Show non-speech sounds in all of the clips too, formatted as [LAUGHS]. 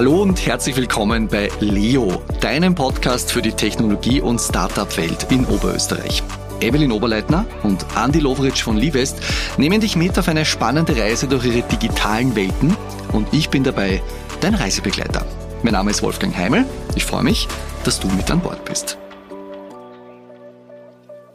Hallo und herzlich willkommen bei Leo, deinem Podcast für die Technologie- und Startup-Welt in Oberösterreich. Evelyn Oberleitner und Andy Lovric von Livest nehmen dich mit auf eine spannende Reise durch ihre digitalen Welten und ich bin dabei dein Reisebegleiter. Mein Name ist Wolfgang Heimel. Ich freue mich, dass du mit an Bord bist.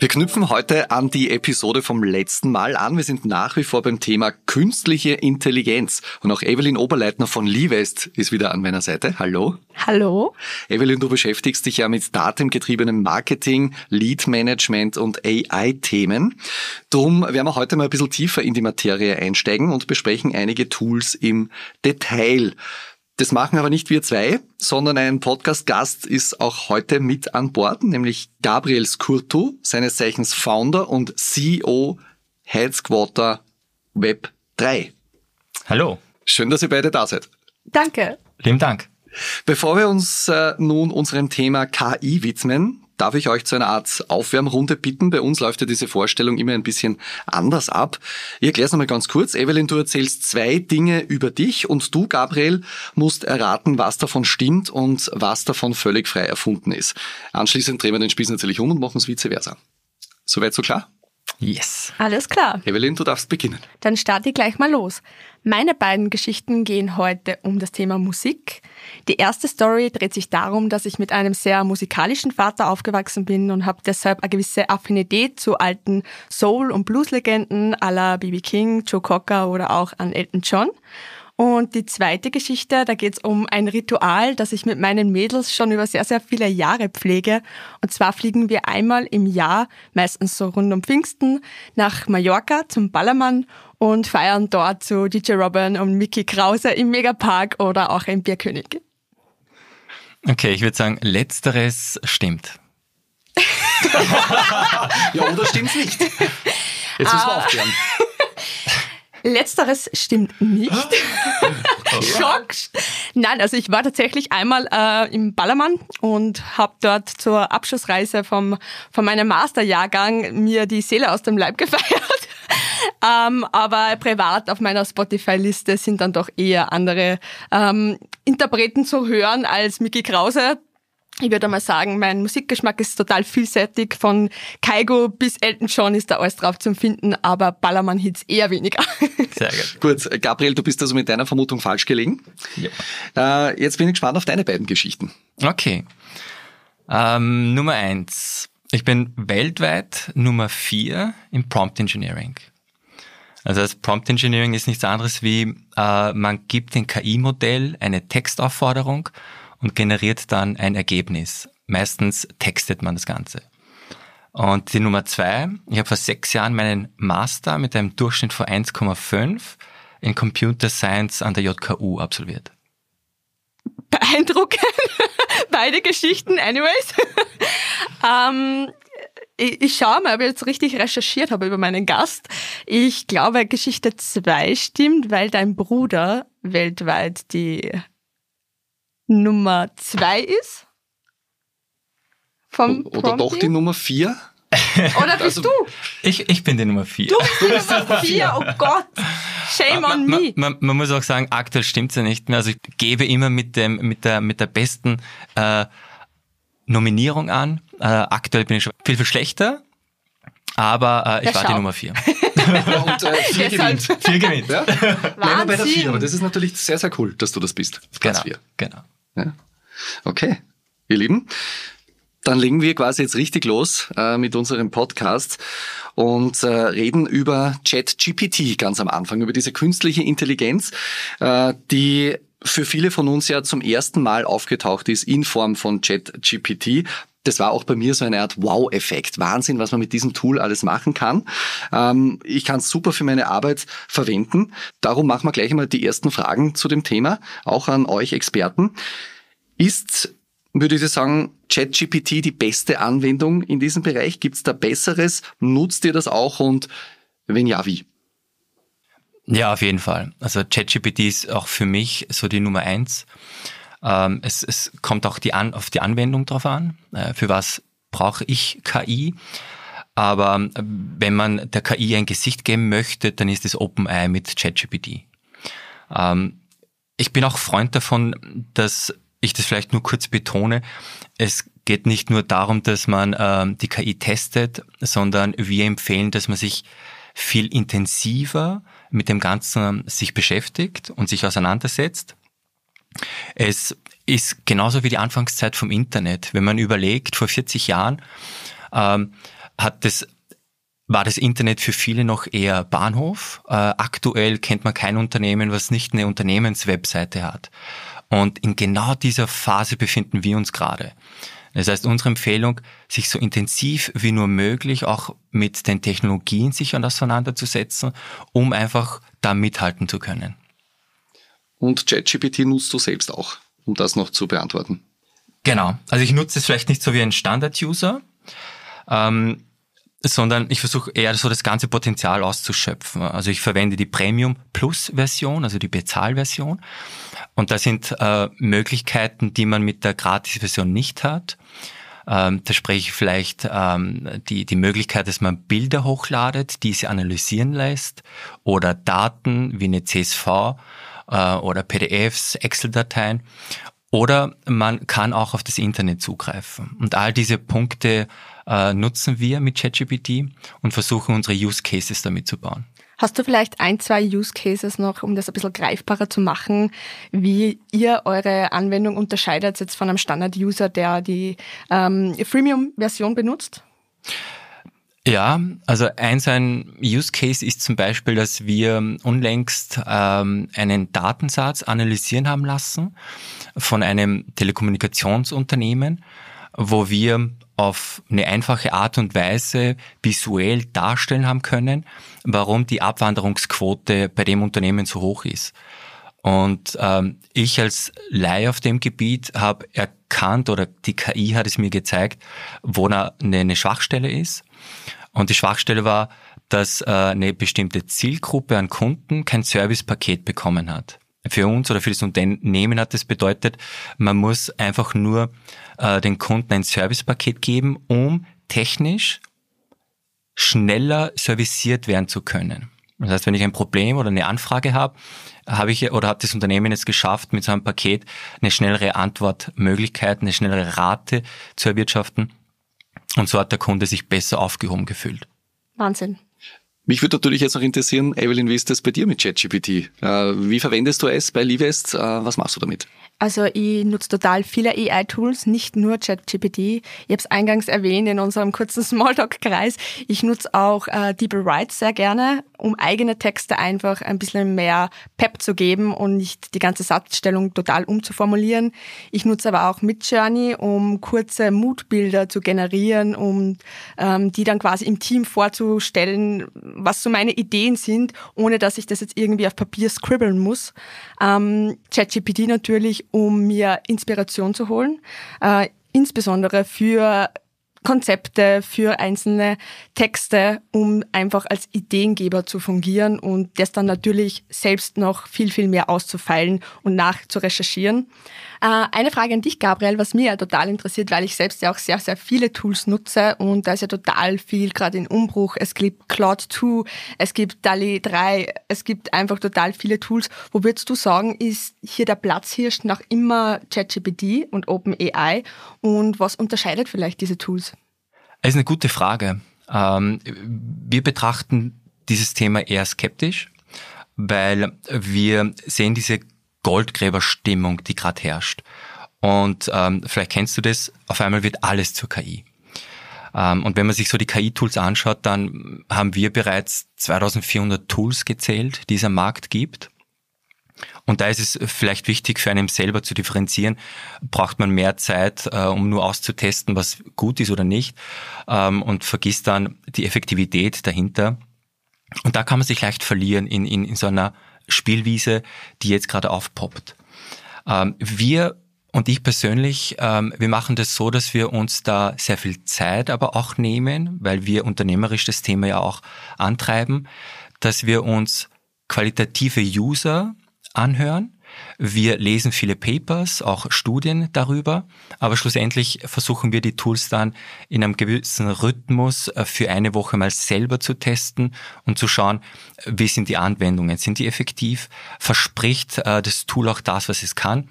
Wir knüpfen heute an die Episode vom letzten Mal an. Wir sind nach wie vor beim Thema künstliche Intelligenz. Und auch Evelyn Oberleitner von Livest ist wieder an meiner Seite. Hallo. Hallo. Evelyn, du beschäftigst dich ja mit datengetriebenem Marketing, Lead Management und AI-Themen. Drum werden wir heute mal ein bisschen tiefer in die Materie einsteigen und besprechen einige Tools im Detail. Das machen aber nicht wir zwei, sondern ein Podcast-Gast ist auch heute mit an Bord, nämlich Gabriel Skurtu, seines Zeichens Founder und CEO Headsquarter Web 3. Hallo. Schön, dass ihr beide da seid. Danke. Lieben Dank. Bevor wir uns äh, nun unserem Thema KI widmen, darf ich euch zu einer Art Aufwärmrunde bitten. Bei uns läuft ja diese Vorstellung immer ein bisschen anders ab. Ich erkläre es nochmal ganz kurz. Evelyn, du erzählst zwei Dinge über dich und du, Gabriel, musst erraten, was davon stimmt und was davon völlig frei erfunden ist. Anschließend drehen wir den Spieß natürlich um und machen es vice versa. Soweit so klar? Yes. Alles klar. Evelyn, du darfst beginnen. Dann starte ich gleich mal los. Meine beiden Geschichten gehen heute um das Thema Musik. Die erste Story dreht sich darum, dass ich mit einem sehr musikalischen Vater aufgewachsen bin und habe deshalb eine gewisse Affinität zu alten Soul- und Blues-Legenden à la B.B. King, Joe Cocker oder auch an Elton John. Und die zweite Geschichte, da geht es um ein Ritual, das ich mit meinen Mädels schon über sehr, sehr viele Jahre pflege. Und zwar fliegen wir einmal im Jahr, meistens so rund um Pfingsten, nach Mallorca zum Ballermann und feiern dort zu DJ Robin und Mickey Krause im Megapark oder auch im Bierkönig. Okay, ich würde sagen, letzteres stimmt. [LAUGHS] ja, oder stimmt's nicht? Jetzt müssen wir aufklären. Letzteres stimmt nicht. [LAUGHS] Schock. Nein, also ich war tatsächlich einmal äh, im Ballermann und habe dort zur Abschlussreise vom, von meinem Masterjahrgang mir die Seele aus dem Leib [LAUGHS] gefeiert. ähm, aber privat auf meiner Spotify-Liste sind dann doch eher andere ähm, Interpreten zu hören als Mickey Krause, ich würde mal sagen, mein Musikgeschmack ist total vielseitig. Von Kaigo bis Elton John ist da alles drauf zu finden, aber Ballermann-Hits eher weniger. [LAUGHS] Sehr gut. Gut, Gabriel, du bist also mit deiner Vermutung falsch gelegen. Ja. Äh, jetzt bin ich gespannt auf deine beiden Geschichten. Okay. Ähm, Nummer eins. Ich bin weltweit Nummer vier im Prompt Engineering. Also das Prompt Engineering ist nichts anderes wie, äh, man gibt dem KI-Modell eine Textaufforderung und generiert dann ein Ergebnis. Meistens textet man das Ganze. Und die Nummer zwei, ich habe vor sechs Jahren meinen Master mit einem Durchschnitt von 1,5 in Computer Science an der JKU absolviert. Beeindruckend. [LAUGHS] Beide Geschichten, anyways. [LAUGHS] ähm, ich, ich schaue mal, ob ich jetzt richtig recherchiert habe über meinen Gast. Ich glaube, Geschichte zwei stimmt, weil dein Bruder weltweit die Nummer zwei ist? Vom Oder Prompting? doch die Nummer vier? [LAUGHS] Oder bist also, du? Ich, ich bin die Nummer vier. Du bist die Nummer [LAUGHS] vier, oh Gott. Shame on me. Man, man, man muss auch sagen, aktuell stimmt's ja nicht mehr. Also ich gebe immer mit dem, mit der, mit der besten äh, Nominierung an. Äh, aktuell bin ich schon viel, viel schlechter. Aber äh, ich ja, war schau. die Nummer vier. und äh, [LAUGHS] vier gewinnt. Vier gewinnt. Ja? Bleiben wir bei der vier, aber das ist natürlich sehr, sehr cool, dass du das bist. Platz genau, vier. Genau. Ja. Okay, ihr Lieben. Dann legen wir quasi jetzt richtig los äh, mit unserem Podcast und äh, reden über ChatGPT ganz am Anfang, über diese künstliche Intelligenz, äh, die für viele von uns ja zum ersten Mal aufgetaucht ist in Form von ChatGPT das war auch bei mir so eine Art Wow-Effekt. Wahnsinn, was man mit diesem Tool alles machen kann. Ähm, ich kann es super für meine Arbeit verwenden. Darum machen wir gleich einmal die ersten Fragen zu dem Thema, auch an euch Experten. Ist, würde ich sagen, ChatGPT die beste Anwendung in diesem Bereich? Gibt es da Besseres? Nutzt ihr das auch und wenn ja, wie? Ja, auf jeden Fall. Also ChatGPT ist auch für mich so die Nummer eins. Ähm, es, es kommt auch die an, auf die Anwendung drauf an. Äh, für was brauche ich KI? Aber äh, wenn man der KI ein Gesicht geben möchte, dann ist es OpenAI mit ChatGPT. Ähm, ich bin auch Freund davon, dass ich das vielleicht nur kurz betone. Es geht nicht nur darum, dass man ähm, die KI testet, sondern wir empfehlen, dass man sich viel intensiver mit dem Ganzen sich beschäftigt und sich auseinandersetzt. Es ist genauso wie die Anfangszeit vom Internet. Wenn man überlegt, vor 40 Jahren ähm, hat das war das Internet für viele noch eher Bahnhof. Äh, aktuell kennt man kein Unternehmen, was nicht eine Unternehmenswebseite hat. Und in genau dieser Phase befinden wir uns gerade. Das heißt, unsere Empfehlung, sich so intensiv wie nur möglich auch mit den Technologien sich auseinanderzusetzen, um einfach da mithalten zu können. Und ChatGPT nutzt du selbst auch, um das noch zu beantworten. Genau. Also ich nutze es vielleicht nicht so wie ein Standard-User, ähm, sondern ich versuche eher so das ganze Potenzial auszuschöpfen. Also ich verwende die Premium Plus Version, also die Bezahlversion. Und da sind äh, Möglichkeiten, die man mit der Gratis-Version nicht hat. Ähm, da spreche ich vielleicht ähm, die, die Möglichkeit, dass man Bilder hochladet, diese analysieren lässt oder Daten wie eine CSV äh, oder PDFs, Excel-Dateien. Oder man kann auch auf das Internet zugreifen. Und all diese Punkte äh, nutzen wir mit ChatGPT und versuchen unsere Use Cases damit zu bauen. Hast du vielleicht ein, zwei Use Cases noch, um das ein bisschen greifbarer zu machen, wie ihr eure Anwendung unterscheidet jetzt von einem Standard-User, der die ähm, Freemium-Version benutzt? Ja, also ein so ein Use Case ist zum Beispiel, dass wir unlängst ähm, einen Datensatz analysieren haben lassen von einem Telekommunikationsunternehmen, wo wir auf eine einfache Art und Weise visuell darstellen haben können, warum die Abwanderungsquote bei dem Unternehmen so hoch ist. Und ähm, ich als Laie auf dem Gebiet habe erkannt oder die KI hat es mir gezeigt, wo eine, eine Schwachstelle ist. Und die Schwachstelle war, dass äh, eine bestimmte Zielgruppe an Kunden kein Servicepaket bekommen hat. Für uns oder für das Unternehmen hat das bedeutet, man muss einfach nur äh, den Kunden ein Servicepaket geben, um technisch schneller serviciert werden zu können. Das heißt, wenn ich ein Problem oder eine Anfrage habe, habe ich oder hat das Unternehmen es geschafft, mit so einem Paket eine schnellere Antwortmöglichkeit, eine schnellere Rate zu erwirtschaften. Und so hat der Kunde sich besser aufgehoben gefühlt. Wahnsinn. Mich würde natürlich jetzt noch interessieren, Evelyn, wie ist das bei dir mit ChatGPT? Äh, wie verwendest du es bei Livest? Äh, was machst du damit? Also ich nutze total viele AI-Tools, nicht nur ChatGPT. Ich habe es eingangs erwähnt in unserem kurzen Smalltalk-Kreis. Ich nutze auch äh, DeepL sehr gerne, um eigene Texte einfach ein bisschen mehr Pep zu geben und nicht die ganze Satzstellung total umzuformulieren. Ich nutze aber auch Midjourney, um kurze Moodbilder zu generieren, um ähm, die dann quasi im Team vorzustellen, was so meine Ideen sind, ohne dass ich das jetzt irgendwie auf Papier scribbeln muss. Ähm, ChatGPT natürlich um mir Inspiration zu holen, äh, insbesondere für Konzepte, für einzelne Texte, um einfach als Ideengeber zu fungieren und das dann natürlich selbst noch viel, viel mehr auszufeilen und nachzurecherchieren. Äh, eine Frage an dich, Gabriel, was mir ja total interessiert, weil ich selbst ja auch sehr, sehr viele Tools nutze und da ist ja total viel gerade in Umbruch. Es gibt Cloud 2, es gibt DALI 3, es gibt einfach total viele Tools. Wo würdest du sagen, ist hier der Platzhirsch nach immer ChatGPT und OpenAI und was unterscheidet vielleicht diese Tools? Das ist eine gute Frage. Ähm, wir betrachten dieses Thema eher skeptisch, weil wir sehen diese Goldgräberstimmung, die gerade herrscht. Und ähm, vielleicht kennst du das, auf einmal wird alles zur KI. Ähm, und wenn man sich so die KI-Tools anschaut, dann haben wir bereits 2400 Tools gezählt, die es am Markt gibt. Und da ist es vielleicht wichtig für einen selber zu differenzieren, braucht man mehr Zeit, äh, um nur auszutesten, was gut ist oder nicht, ähm, und vergisst dann die Effektivität dahinter. Und da kann man sich leicht verlieren in, in, in so einer Spielwiese, die jetzt gerade aufpoppt. Ähm, wir und ich persönlich, ähm, wir machen das so, dass wir uns da sehr viel Zeit aber auch nehmen, weil wir unternehmerisch das Thema ja auch antreiben, dass wir uns qualitative User anhören, Wir lesen viele Papers, auch Studien darüber, aber schlussendlich versuchen wir die Tools dann in einem gewissen Rhythmus äh, für eine Woche mal selber zu testen und zu schauen, wie sind die Anwendungen, sind die effektiv, verspricht äh, das Tool auch das, was es kann.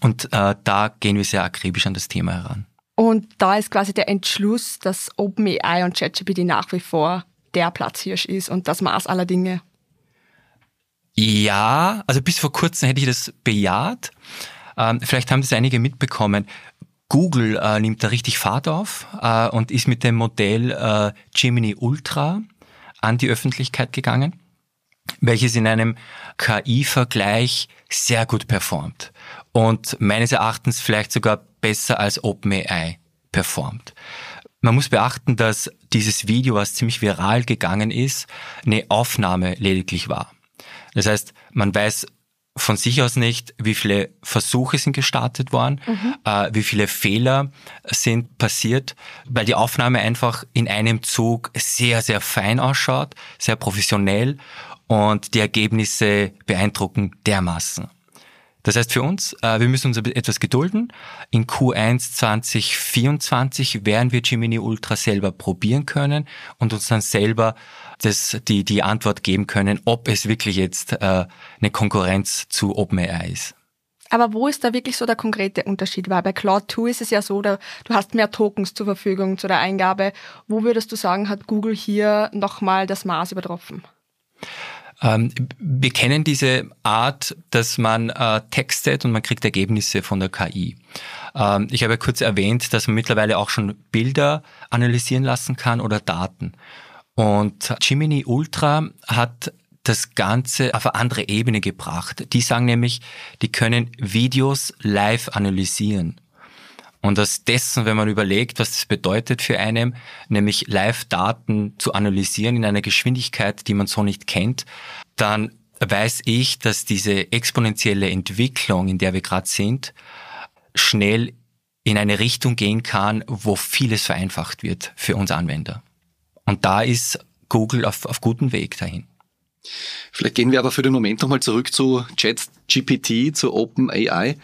Und äh, da gehen wir sehr akribisch an das Thema heran. Und da ist quasi der Entschluss, dass OpenAI und ChatGPT nach wie vor der Platzhirsch ist und das Maß aller Dinge. Ja, also bis vor kurzem hätte ich das bejaht. Ähm, vielleicht haben das einige mitbekommen. Google äh, nimmt da richtig Fahrt auf äh, und ist mit dem Modell äh, Gemini Ultra an die Öffentlichkeit gegangen, welches in einem KI-Vergleich sehr gut performt und meines Erachtens vielleicht sogar besser als OpenAI performt. Man muss beachten, dass dieses Video, was ziemlich viral gegangen ist, eine Aufnahme lediglich war. Das heißt, man weiß von sich aus nicht, wie viele Versuche sind gestartet worden, mhm. äh, wie viele Fehler sind passiert, weil die Aufnahme einfach in einem Zug sehr, sehr fein ausschaut, sehr professionell und die Ergebnisse beeindrucken dermaßen. Das heißt für uns, äh, wir müssen uns etwas gedulden. In Q1 2024 werden wir Gemini Ultra selber probieren können und uns dann selber das, die, die Antwort geben können, ob es wirklich jetzt äh, eine Konkurrenz zu OpenAI ist. Aber wo ist da wirklich so der konkrete Unterschied? Weil bei Cloud 2 ist es ja so, da, du hast mehr Tokens zur Verfügung zu der Eingabe. Wo würdest du sagen, hat Google hier nochmal das Maß übertroffen? Ähm, wir kennen diese Art, dass man äh, textet und man kriegt Ergebnisse von der KI. Ähm, ich habe ja kurz erwähnt, dass man mittlerweile auch schon Bilder analysieren lassen kann oder Daten. Und Gemini Ultra hat das Ganze auf eine andere Ebene gebracht. Die sagen nämlich, die können Videos live analysieren. Und aus dessen, wenn man überlegt, was das bedeutet für einen, nämlich Live-Daten zu analysieren in einer Geschwindigkeit, die man so nicht kennt, dann weiß ich, dass diese exponentielle Entwicklung, in der wir gerade sind, schnell in eine Richtung gehen kann, wo vieles vereinfacht wird für uns Anwender. Und da ist Google auf, auf gutem Weg dahin. Vielleicht gehen wir aber für den Moment nochmal zurück zu ChatGPT, zu OpenAI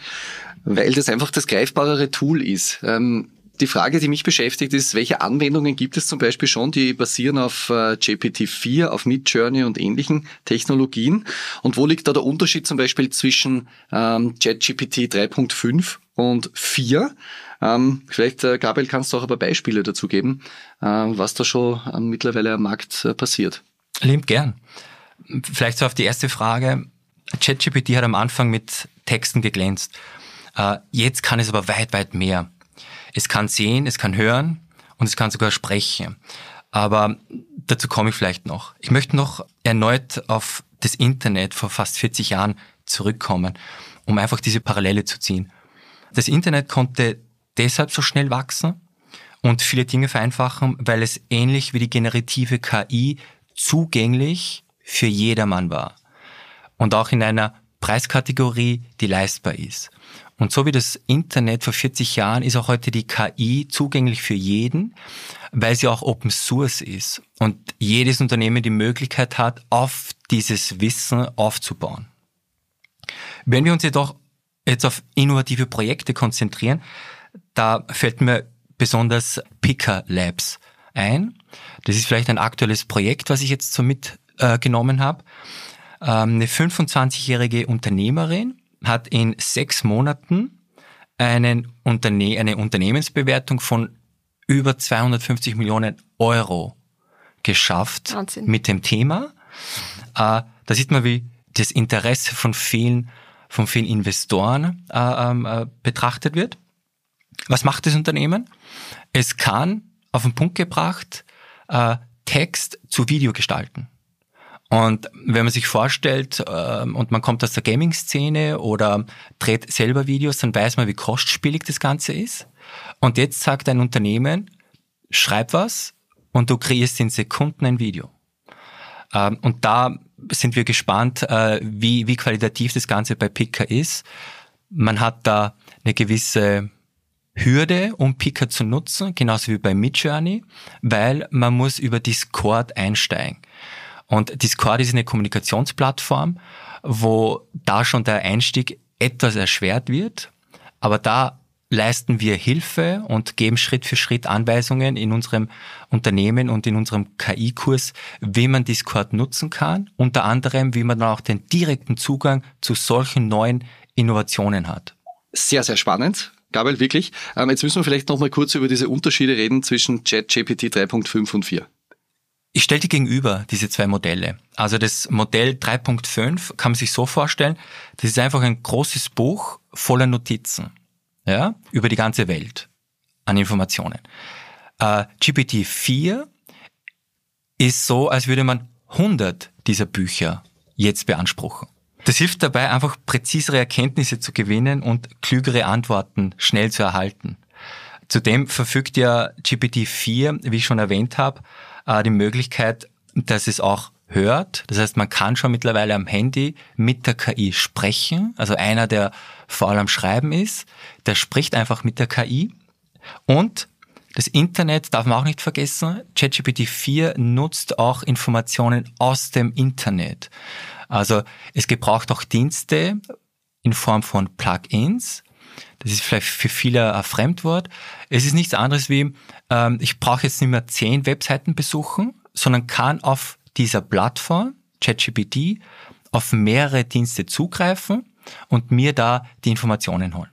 weil das einfach das greifbarere Tool ist. Ähm, die Frage, die mich beschäftigt, ist, welche Anwendungen gibt es zum Beispiel schon, die basieren auf äh, GPT-4, auf Midjourney und ähnlichen Technologien? Und wo liegt da der Unterschied zum Beispiel zwischen ähm, ChatGPT 3.5 und 4? Ähm, vielleicht, äh, Gabriel, kannst du auch ein paar Beispiele dazu geben, äh, was da schon äh, mittlerweile am Markt äh, passiert. Lieb gern. Vielleicht so auf die erste Frage. ChatGPT hat am Anfang mit Texten geglänzt. Äh, jetzt kann es aber weit, weit mehr. Es kann sehen, es kann hören und es kann sogar sprechen. Aber dazu komme ich vielleicht noch. Ich möchte noch erneut auf das Internet vor fast 40 Jahren zurückkommen, um einfach diese Parallele zu ziehen. Das Internet konnte deshalb so schnell wachsen und viele Dinge vereinfachen, weil es ähnlich wie die generative KI zugänglich für jedermann war. Und auch in einer Preiskategorie, die leistbar ist. Und so wie das Internet vor 40 Jahren ist auch heute die KI zugänglich für jeden, weil sie auch Open Source ist und jedes Unternehmen die Möglichkeit hat, auf dieses Wissen aufzubauen. Wenn wir uns jedoch jetzt auf innovative Projekte konzentrieren, da fällt mir besonders Picker Labs ein. Das ist vielleicht ein aktuelles Projekt, was ich jetzt so mitgenommen äh, habe. Ähm, eine 25-jährige Unternehmerin, hat in sechs Monaten einen Unterne eine Unternehmensbewertung von über 250 Millionen Euro geschafft Wahnsinn. mit dem Thema. Äh, da sieht man, wie das Interesse von vielen, von vielen Investoren äh, ähm, äh, betrachtet wird. Was macht das Unternehmen? Es kann auf den Punkt gebracht äh, Text zu Video gestalten. Und wenn man sich vorstellt äh, und man kommt aus der Gaming-Szene oder dreht selber Videos, dann weiß man, wie kostspielig das Ganze ist. Und jetzt sagt ein Unternehmen, schreib was und du kreierst in Sekunden ein Video. Ähm, und da sind wir gespannt, äh, wie, wie qualitativ das Ganze bei Pika ist. Man hat da eine gewisse Hürde, um Pika zu nutzen, genauso wie bei Midjourney, weil man muss über Discord einsteigen. Und Discord ist eine Kommunikationsplattform, wo da schon der Einstieg etwas erschwert wird. Aber da leisten wir Hilfe und geben Schritt für Schritt Anweisungen in unserem Unternehmen und in unserem KI-Kurs, wie man Discord nutzen kann. Unter anderem, wie man dann auch den direkten Zugang zu solchen neuen Innovationen hat. Sehr, sehr spannend. Gabriel, wirklich. Ähm, jetzt müssen wir vielleicht noch mal kurz über diese Unterschiede reden zwischen ChatGPT 3.5 und 4. Ich stelle die gegenüber, diese zwei Modelle. Also das Modell 3.5 kann man sich so vorstellen, das ist einfach ein großes Buch voller Notizen ja, über die ganze Welt an Informationen. Äh, GPT-4 ist so, als würde man 100 dieser Bücher jetzt beanspruchen. Das hilft dabei, einfach präzisere Erkenntnisse zu gewinnen und klügere Antworten schnell zu erhalten. Zudem verfügt ja GPT-4, wie ich schon erwähnt habe, äh, die Möglichkeit, dass es auch hört. Das heißt, man kann schon mittlerweile am Handy mit der KI sprechen. Also einer, der vor allem Schreiben ist, der spricht einfach mit der KI. Und das Internet darf man auch nicht vergessen. ChatGPT 4 nutzt auch Informationen aus dem Internet. Also es gebraucht auch Dienste in Form von Plugins. Das ist vielleicht für viele ein Fremdwort. Es ist nichts anderes wie, ähm, ich brauche jetzt nicht mehr zehn Webseiten besuchen, sondern kann auf dieser Plattform, ChatGPT, auf mehrere Dienste zugreifen und mir da die Informationen holen.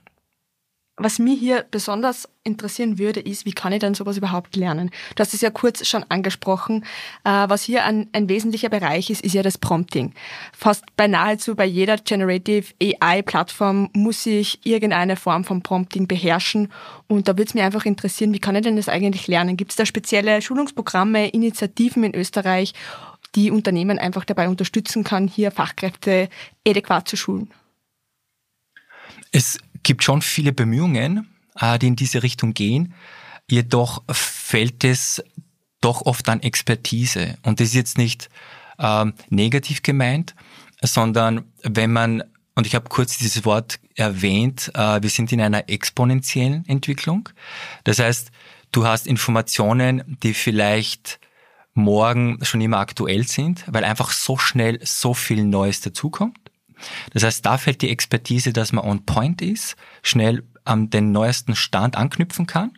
Was mich hier besonders interessieren würde, ist, wie kann ich denn sowas überhaupt lernen? Du hast es ja kurz schon angesprochen. Äh, was hier ein, ein wesentlicher Bereich ist, ist ja das Prompting. Fast bei nahezu bei jeder Generative AI-Plattform muss ich irgendeine Form von Prompting beherrschen. Und da würde es mich einfach interessieren, wie kann ich denn das eigentlich lernen? Gibt es da spezielle Schulungsprogramme, Initiativen in Österreich, die Unternehmen einfach dabei unterstützen kann, hier Fachkräfte adäquat zu schulen? Es gibt schon viele Bemühungen, äh, die in diese Richtung gehen. Jedoch fällt es doch oft an Expertise. Und das ist jetzt nicht ähm, negativ gemeint, sondern wenn man, und ich habe kurz dieses Wort erwähnt, äh, wir sind in einer exponentiellen Entwicklung. Das heißt, du hast Informationen, die vielleicht morgen schon immer aktuell sind, weil einfach so schnell so viel Neues dazukommt. Das heißt, da fällt die Expertise, dass man on point ist, schnell an den neuesten Stand anknüpfen kann.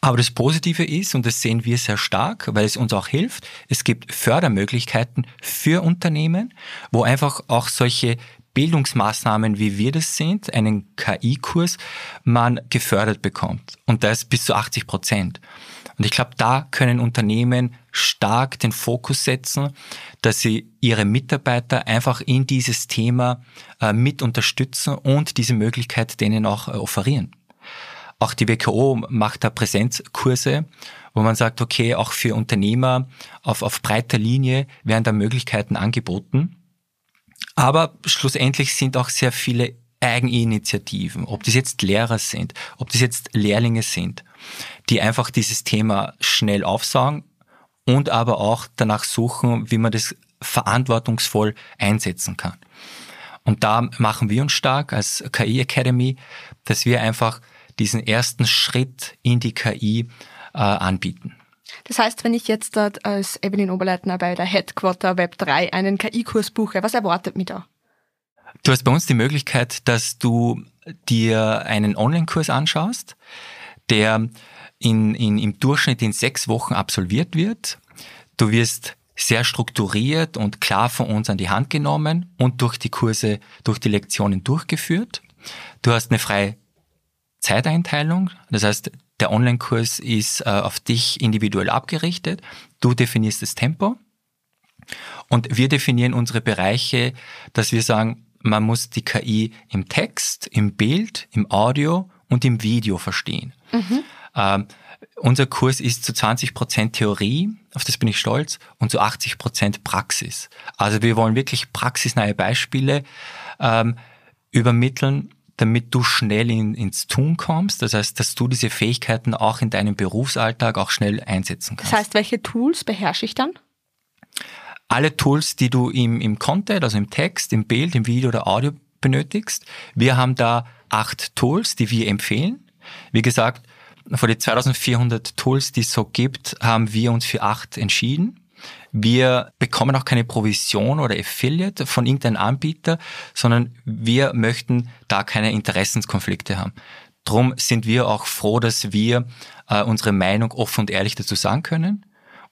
Aber das Positive ist, und das sehen wir sehr stark, weil es uns auch hilft, es gibt Fördermöglichkeiten für Unternehmen, wo einfach auch solche Bildungsmaßnahmen, wie wir das sind, einen KI-Kurs, man gefördert bekommt. Und das bis zu 80 Prozent. Und ich glaube, da können Unternehmen stark den Fokus setzen, dass sie ihre Mitarbeiter einfach in dieses Thema äh, mit unterstützen und diese Möglichkeit denen auch äh, offerieren. Auch die WKO macht da Präsenzkurse, wo man sagt, okay, auch für Unternehmer auf, auf breiter Linie werden da Möglichkeiten angeboten. Aber schlussendlich sind auch sehr viele Eigeninitiativen, ob das jetzt Lehrer sind, ob das jetzt Lehrlinge sind, die einfach dieses Thema schnell aufsagen und aber auch danach suchen, wie man das verantwortungsvoll einsetzen kann. Und da machen wir uns stark als KI Academy, dass wir einfach diesen ersten Schritt in die KI äh, anbieten. Das heißt, wenn ich jetzt dort als Evelyn Oberleitner bei der Headquarter Web 3 einen KI-Kurs buche, was erwartet mich da? Du hast bei uns die Möglichkeit, dass du dir einen Online-Kurs anschaust, der in, in, im Durchschnitt in sechs Wochen absolviert wird. Du wirst sehr strukturiert und klar von uns an die Hand genommen und durch die Kurse, durch die Lektionen durchgeführt. Du hast eine freie Zeiteinteilung, das heißt, der Online-Kurs ist äh, auf dich individuell abgerichtet. Du definierst das Tempo und wir definieren unsere Bereiche, dass wir sagen, man muss die KI im Text, im Bild, im Audio und im Video verstehen. Mhm. Ähm, unser Kurs ist zu 20 Prozent Theorie, auf das bin ich stolz, und zu 80 Prozent Praxis. Also wir wollen wirklich praxisnahe Beispiele ähm, übermitteln, damit du schnell in, ins Tun kommst. Das heißt, dass du diese Fähigkeiten auch in deinem Berufsalltag auch schnell einsetzen kannst. Das heißt, welche Tools beherrsche ich dann? Alle Tools, die du im, im Content, also im Text, im Bild, im Video oder Audio benötigst. Wir haben da acht Tools, die wir empfehlen. Wie gesagt, von den 2400 Tools, die es so gibt, haben wir uns für acht entschieden. Wir bekommen auch keine Provision oder Affiliate von irgendeinem Anbieter, sondern wir möchten da keine Interessenskonflikte haben. Drum sind wir auch froh, dass wir äh, unsere Meinung offen und ehrlich dazu sagen können.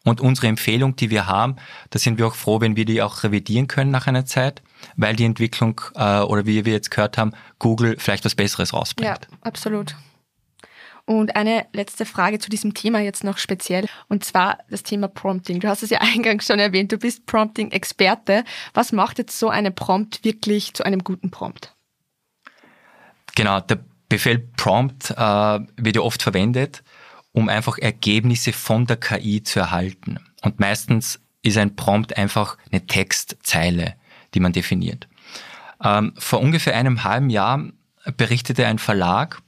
Und unsere Empfehlung, die wir haben, da sind wir auch froh, wenn wir die auch revidieren können nach einer Zeit, weil die Entwicklung äh, oder wie wir jetzt gehört haben, Google vielleicht was Besseres rausbringt. Ja, absolut. Und eine letzte Frage zu diesem Thema jetzt noch speziell, und zwar das Thema Prompting. Du hast es ja [LAUGHS] eingangs schon erwähnt, du bist Prompting-Experte. Was macht jetzt so eine Prompt wirklich zu einem guten Prompt? Genau, der Befehl Prompt äh, wird ja oft verwendet, um einfach Ergebnisse von der KI zu erhalten. Und meistens ist ein Prompt einfach eine Textzeile, die man definiert. Ähm, vor ungefähr einem halben Jahr berichtete ein Verlag,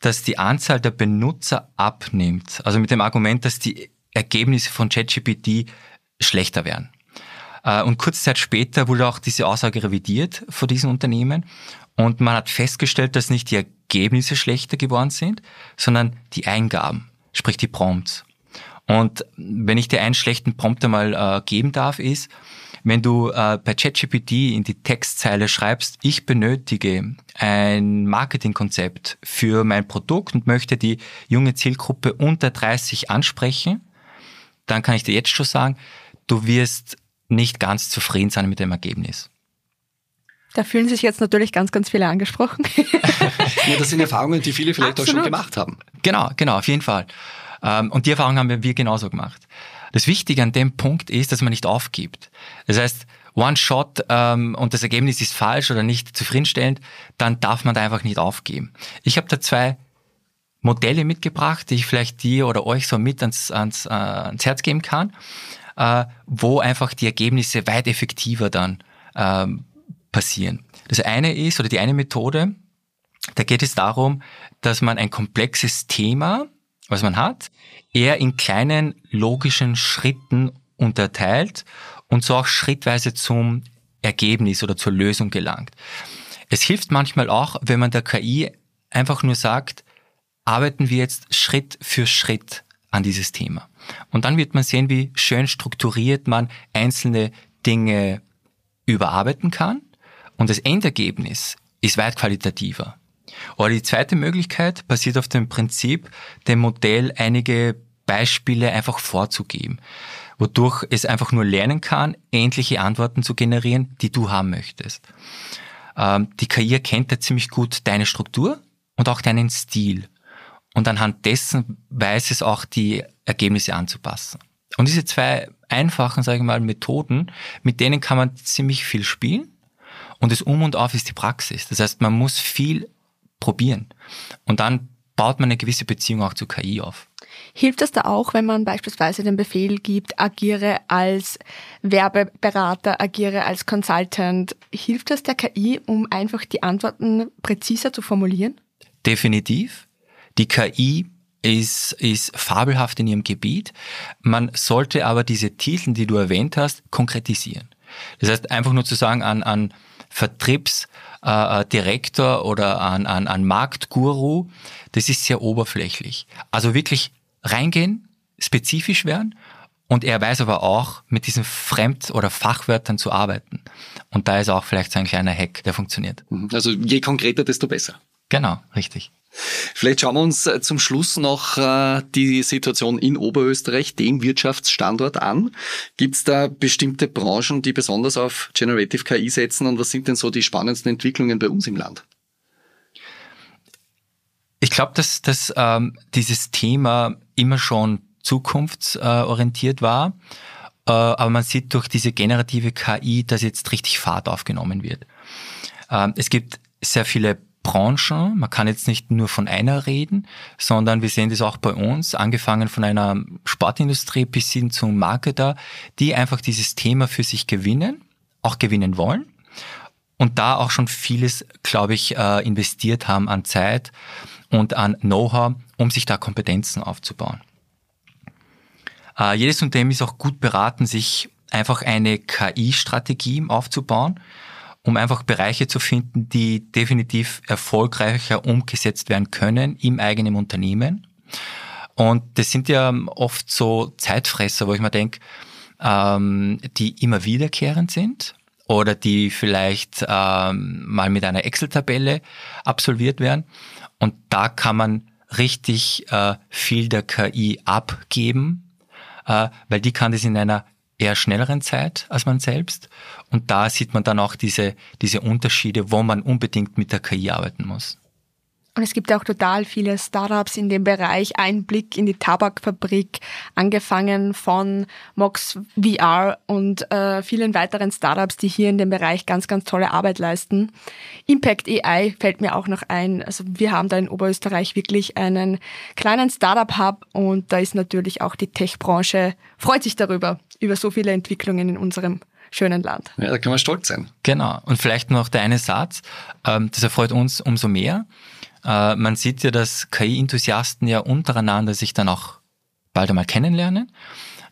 dass die Anzahl der Benutzer abnimmt. Also mit dem Argument, dass die Ergebnisse von ChatGPT schlechter werden. Äh, und kurze Zeit später wurde auch diese Aussage revidiert von diesen Unternehmen. Und man hat festgestellt, dass nicht die Ergebnisse schlechter geworden sind, sondern die Eingaben, sprich die Prompts. Und wenn ich dir einen schlechten Prompt einmal äh, geben darf, ist, wenn du äh, bei ChatGPT in die Textzeile schreibst, ich benötige ein Marketingkonzept für mein Produkt und möchte die junge Zielgruppe unter 30 ansprechen, dann kann ich dir jetzt schon sagen, du wirst nicht ganz zufrieden sein mit dem Ergebnis. Da fühlen sich jetzt natürlich ganz, ganz viele angesprochen. [LAUGHS] ja, das sind Erfahrungen, die viele vielleicht Absolut. auch schon gemacht haben. Genau, genau, auf jeden Fall. Ähm, und die Erfahrung haben wir genauso gemacht. Das Wichtige an dem Punkt ist, dass man nicht aufgibt. Das heißt, One Shot ähm, und das Ergebnis ist falsch oder nicht zufriedenstellend, dann darf man da einfach nicht aufgeben. Ich habe da zwei Modelle mitgebracht, die ich vielleicht dir oder euch so mit ans, ans, äh, ans Herz geben kann, äh, wo einfach die Ergebnisse weit effektiver dann ähm, passieren. Das eine ist, oder die eine Methode, da geht es darum, dass man ein komplexes Thema, was man hat, eher in kleinen logischen Schritten unterteilt und so auch schrittweise zum Ergebnis oder zur Lösung gelangt. Es hilft manchmal auch, wenn man der KI einfach nur sagt, arbeiten wir jetzt Schritt für Schritt an dieses Thema. Und dann wird man sehen, wie schön strukturiert man einzelne Dinge überarbeiten kann. Und das Endergebnis ist weit qualitativer. Oder die zweite Möglichkeit basiert auf dem Prinzip, dem Modell einige Beispiele einfach vorzugeben, wodurch es einfach nur lernen kann, ähnliche Antworten zu generieren, die du haben möchtest. Ähm, die KI erkennt ja ziemlich gut deine Struktur und auch deinen Stil. Und anhand dessen weiß es auch, die Ergebnisse anzupassen. Und diese zwei einfachen, sage ich mal, Methoden, mit denen kann man ziemlich viel spielen. Und das Um und Auf ist die Praxis. Das heißt, man muss viel probieren. Und dann baut man eine gewisse Beziehung auch zu KI auf. Hilft das da auch, wenn man beispielsweise den Befehl gibt, agiere als Werbeberater, agiere als Consultant? Hilft das der KI, um einfach die Antworten präziser zu formulieren? Definitiv. Die KI ist, ist fabelhaft in ihrem Gebiet. Man sollte aber diese Titel, die du erwähnt hast, konkretisieren. Das heißt, einfach nur zu sagen an, an Vertriebsdirektor äh, oder an, an, an Marktguru, das ist sehr oberflächlich. Also wirklich reingehen, spezifisch werden und er weiß aber auch, mit diesen Fremd- oder Fachwörtern zu arbeiten. Und da ist auch vielleicht so ein kleiner Hack, der funktioniert. Mhm. Also je konkreter, desto besser. Genau, richtig. Vielleicht schauen wir uns äh, zum Schluss noch äh, die Situation in Oberösterreich, dem Wirtschaftsstandort an. Gibt es da bestimmte Branchen, die besonders auf Generative KI setzen und was sind denn so die spannendsten Entwicklungen bei uns im Land? Ich glaube, dass, dass ähm, dieses Thema immer schon zukunftsorientiert war, äh, aber man sieht durch diese generative KI, dass jetzt richtig Fahrt aufgenommen wird. Ähm, es gibt sehr viele Branchen, man kann jetzt nicht nur von einer reden, sondern wir sehen das auch bei uns, angefangen von einer Sportindustrie bis hin zum Marketer, die einfach dieses Thema für sich gewinnen, auch gewinnen wollen und da auch schon vieles, glaube ich, äh, investiert haben an Zeit und an Know-how, um sich da Kompetenzen aufzubauen. Äh, jedes Unternehmen ist auch gut beraten, sich einfach eine KI-Strategie aufzubauen, um einfach Bereiche zu finden, die definitiv erfolgreicher umgesetzt werden können im eigenen Unternehmen. Und das sind ja oft so Zeitfresser, wo ich mir denke, ähm, die immer wiederkehrend sind oder die vielleicht ähm, mal mit einer Excel-Tabelle absolviert werden. Und da kann man richtig äh, viel der KI abgeben, äh, weil die kann das in einer eher schnelleren Zeit als man selbst. Und da sieht man dann auch diese, diese Unterschiede, wo man unbedingt mit der KI arbeiten muss. Und es gibt auch total viele Startups in dem Bereich. Einblick in die Tabakfabrik, angefangen von Mox VR und äh, vielen weiteren Startups, die hier in dem Bereich ganz, ganz tolle Arbeit leisten. Impact AI fällt mir auch noch ein. Also wir haben da in Oberösterreich wirklich einen kleinen Startup-Hub und da ist natürlich auch die Tech-Branche, freut sich darüber, über so viele Entwicklungen in unserem schönen Land. Ja, da kann man stolz sein. Genau. Und vielleicht noch der eine Satz, ähm, das erfreut uns umso mehr äh, man sieht ja, dass KI-Enthusiasten ja untereinander sich dann auch bald einmal kennenlernen,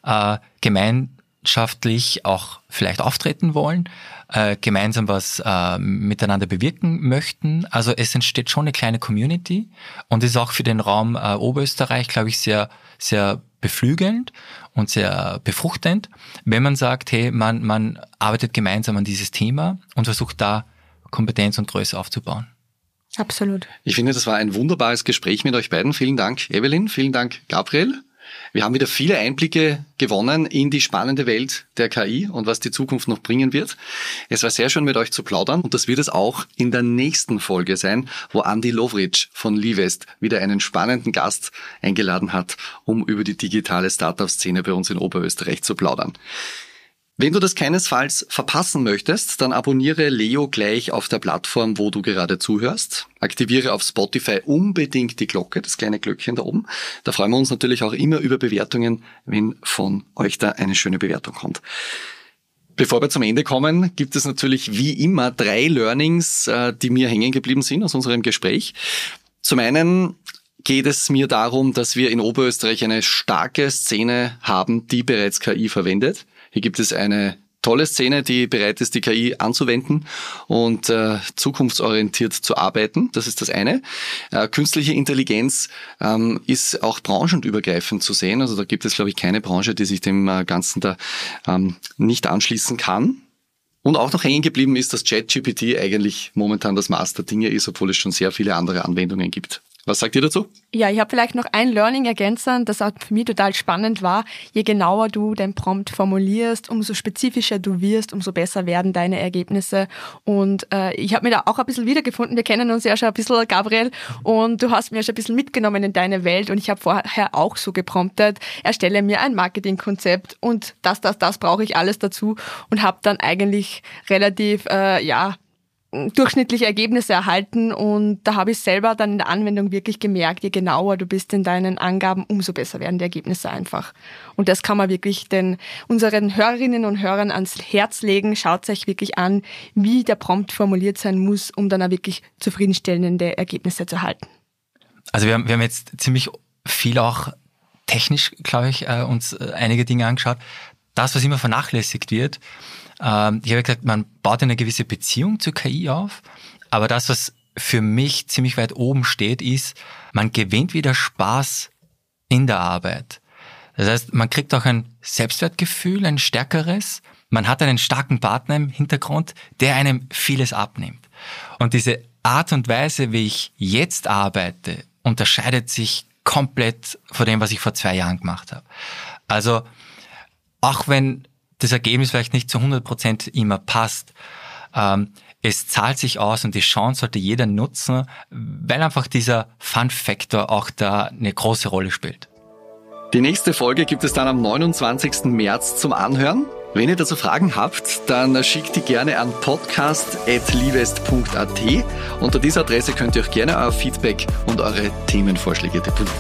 äh, gemeinschaftlich auch vielleicht auftreten wollen, äh, gemeinsam was äh, miteinander bewirken möchten. Also es entsteht schon eine kleine Community und ist auch für den Raum äh, Oberösterreich, glaube ich, sehr, sehr beflügelnd und sehr befruchtend, wenn man sagt, hey, man, man arbeitet gemeinsam an dieses Thema und versucht da Kompetenz und Größe aufzubauen. Absolut. Ich finde, das war ein wunderbares Gespräch mit euch beiden. Vielen Dank, Evelyn. Vielen Dank, Gabriel. Wir haben wieder viele Einblicke gewonnen in die spannende Welt der KI und was die Zukunft noch bringen wird. Es war sehr schön mit euch zu plaudern und das wird es auch in der nächsten Folge sein, wo Andy Lovric von Livest wieder einen spannenden Gast eingeladen hat, um über die digitale Startup-Szene bei uns in Oberösterreich zu plaudern. Wenn du das keinesfalls verpassen möchtest, dann abonniere Leo gleich auf der Plattform, wo du gerade zuhörst. Aktiviere auf Spotify unbedingt die Glocke, das kleine Glöckchen da oben. Da freuen wir uns natürlich auch immer über Bewertungen, wenn von euch da eine schöne Bewertung kommt. Bevor wir zum Ende kommen, gibt es natürlich wie immer drei Learnings, äh, die mir hängen geblieben sind aus unserem Gespräch. Zum einen geht es mir darum, dass wir in Oberösterreich eine starke Szene haben, die bereits KI verwendet. Hier gibt es eine tolle Szene, die bereit ist, die KI anzuwenden und äh, zukunftsorientiert zu arbeiten. Das ist das eine. Äh, künstliche Intelligenz ähm, ist auch branchenübergreifend zu sehen. Also da gibt es, glaube ich, keine Branche, die sich dem äh, Ganzen da ähm, nicht anschließen kann. Und auch noch hängen geblieben ist, dass ChatGPT eigentlich momentan das Maß der Dinge ist, obwohl es schon sehr viele andere Anwendungen gibt. Was sagt ihr dazu? Ja, ich habe vielleicht noch ein Learning ergänzen, das auch für mich total spannend war. Je genauer du den Prompt formulierst, umso spezifischer du wirst, umso besser werden deine Ergebnisse. Und äh, ich habe mir da auch ein bisschen wiedergefunden. Wir kennen uns ja schon ein bisschen, Gabriel, und du hast mir schon ein bisschen mitgenommen in deine Welt. Und ich habe vorher auch so gepromptet, erstelle mir ein Marketingkonzept und das, das, das brauche ich alles dazu und habe dann eigentlich relativ, äh, ja, durchschnittliche Ergebnisse erhalten und da habe ich selber dann in der Anwendung wirklich gemerkt, je genauer du bist in deinen Angaben, umso besser werden die Ergebnisse einfach. Und das kann man wirklich den unseren Hörerinnen und Hörern ans Herz legen. Schaut euch wirklich an, wie der Prompt formuliert sein muss, um dann auch wirklich zufriedenstellende Ergebnisse zu erhalten. Also wir haben, wir haben jetzt ziemlich viel auch technisch, glaube ich, äh, uns äh, einige Dinge angeschaut. Das, was immer vernachlässigt wird, ähm, ich habe gesagt, man baut eine gewisse Beziehung zur KI auf, aber das, was für mich ziemlich weit oben steht, ist, man gewinnt wieder Spaß in der Arbeit. Das heißt, man kriegt auch ein Selbstwertgefühl, ein stärkeres. Man hat einen starken Partner im Hintergrund, der einem vieles abnimmt. Und diese Art und Weise, wie ich jetzt arbeite, unterscheidet sich komplett von dem, was ich vor zwei Jahren gemacht habe. Also, auch wenn das Ergebnis vielleicht nicht zu 100 Prozent immer passt. Ähm, es zahlt sich aus und die Chance sollte jeder nutzen, weil einfach dieser Fun-Faktor auch da eine große Rolle spielt. Die nächste Folge gibt es dann am 29. März zum Anhören. Wenn ihr dazu Fragen habt, dann schickt die gerne an podcast.livest.at. Unter dieser Adresse könnt ihr auch gerne euer Feedback und eure Themenvorschläge deponieren.